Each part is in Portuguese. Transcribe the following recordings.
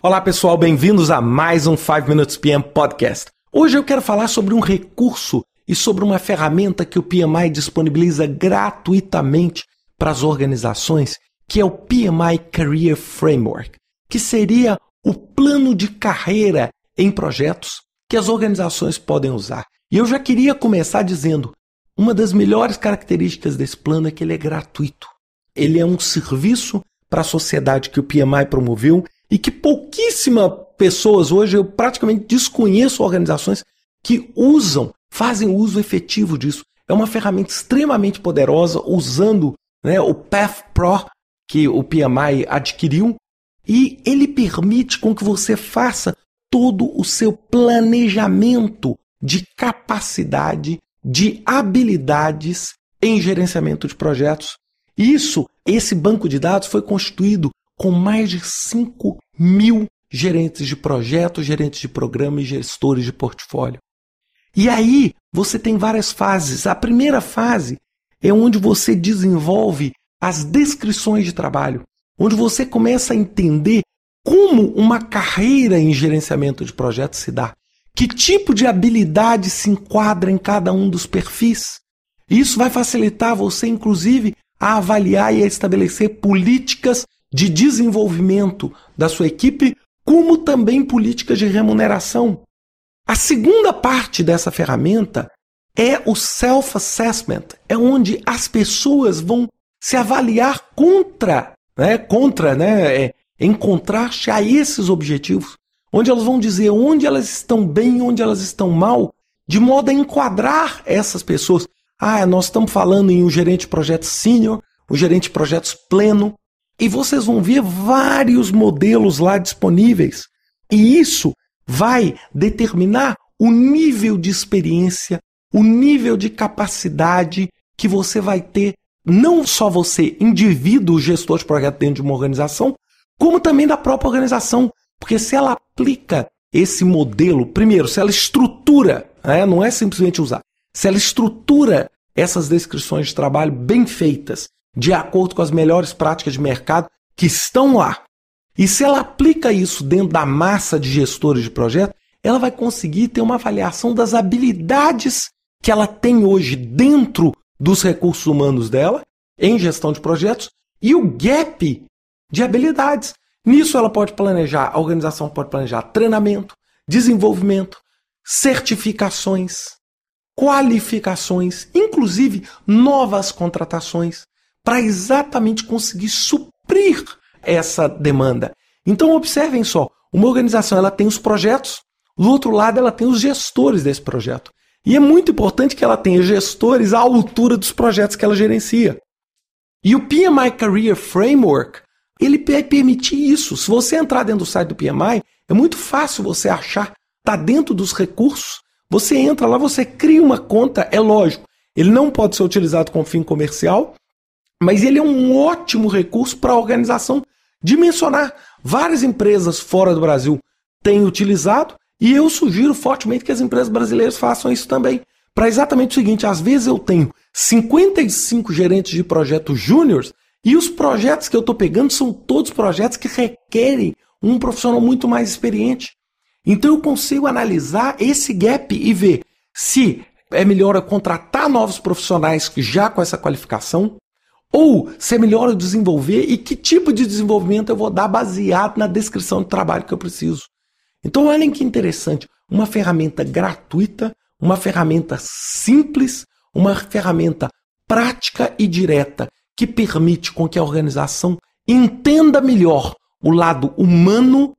Olá pessoal, bem-vindos a mais um 5 Minutes PM Podcast. Hoje eu quero falar sobre um recurso e sobre uma ferramenta que o PMI disponibiliza gratuitamente para as organizações, que é o PMI Career Framework, que seria o plano de carreira em projetos que as organizações podem usar. E eu já queria começar dizendo: uma das melhores características desse plano é que ele é gratuito. Ele é um serviço para a sociedade que o PMI promoveu e que pouquíssimas pessoas hoje, eu praticamente desconheço organizações que usam, fazem uso efetivo disso. É uma ferramenta extremamente poderosa, usando né, o Path Pro que o PMI adquiriu, e ele permite com que você faça todo o seu planejamento de capacidade, de habilidades em gerenciamento de projetos. Isso, esse banco de dados foi constituído com mais de 5 mil gerentes de projeto, gerentes de programa e gestores de portfólio. E aí você tem várias fases. A primeira fase é onde você desenvolve as descrições de trabalho, onde você começa a entender como uma carreira em gerenciamento de projetos se dá, que tipo de habilidade se enquadra em cada um dos perfis. Isso vai facilitar você, inclusive, a avaliar e a estabelecer políticas de desenvolvimento da sua equipe, como também políticas de remuneração. A segunda parte dessa ferramenta é o self-assessment, é onde as pessoas vão se avaliar contra, né, contra, né, é, encontrar-se a esses objetivos, onde elas vão dizer onde elas estão bem, onde elas estão mal, de modo a enquadrar essas pessoas. Ah, nós estamos falando em um gerente de projetos sênior, um gerente de projetos pleno, e vocês vão ver vários modelos lá disponíveis. E isso vai determinar o nível de experiência, o nível de capacidade que você vai ter, não só você, indivíduo, gestor de projeto dentro de uma organização, como também da própria organização. Porque se ela aplica esse modelo, primeiro, se ela estrutura, né, não é simplesmente usar, se ela estrutura essas descrições de trabalho bem feitas, de acordo com as melhores práticas de mercado que estão lá. E se ela aplica isso dentro da massa de gestores de projeto, ela vai conseguir ter uma avaliação das habilidades que ela tem hoje dentro dos recursos humanos dela, em gestão de projetos, e o gap de habilidades. Nisso ela pode planejar, a organização pode planejar treinamento, desenvolvimento, certificações, qualificações, inclusive novas contratações para exatamente conseguir suprir essa demanda. Então observem só, uma organização ela tem os projetos, do outro lado ela tem os gestores desse projeto. E é muito importante que ela tenha gestores à altura dos projetos que ela gerencia. E o PMI Career Framework, ele vai permitir isso. Se você entrar dentro do site do PMI, é muito fácil você achar, está dentro dos recursos, você entra lá, você cria uma conta, é lógico. Ele não pode ser utilizado com fim comercial, mas ele é um ótimo recurso para a organização dimensionar. Várias empresas fora do Brasil têm utilizado e eu sugiro fortemente que as empresas brasileiras façam isso também. Para exatamente o seguinte: às vezes eu tenho 55 gerentes de projetos júniores e os projetos que eu estou pegando são todos projetos que requerem um profissional muito mais experiente. Então eu consigo analisar esse gap e ver se é melhor eu contratar novos profissionais já com essa qualificação, ou se é melhor eu desenvolver e que tipo de desenvolvimento eu vou dar baseado na descrição de trabalho que eu preciso. Então, olhem que interessante. Uma ferramenta gratuita, uma ferramenta simples, uma ferramenta prática e direta que permite com que a organização entenda melhor o lado humano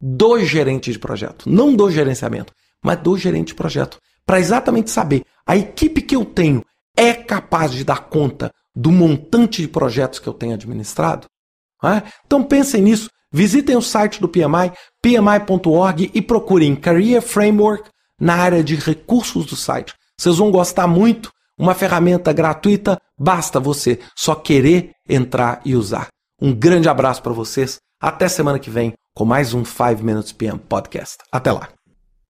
do gerente de projeto, não do gerenciamento, mas do gerente de projeto, para exatamente saber a equipe que eu tenho é capaz de dar conta do montante de projetos que eu tenho administrado? É? Então pensem nisso, visitem o site do PMI, pmi.org e procurem Career Framework na área de recursos do site. Vocês vão gostar muito, uma ferramenta gratuita, basta você só querer entrar e usar. Um grande abraço para vocês, até semana que vem com mais um 5 Minutes PM Podcast. Até lá.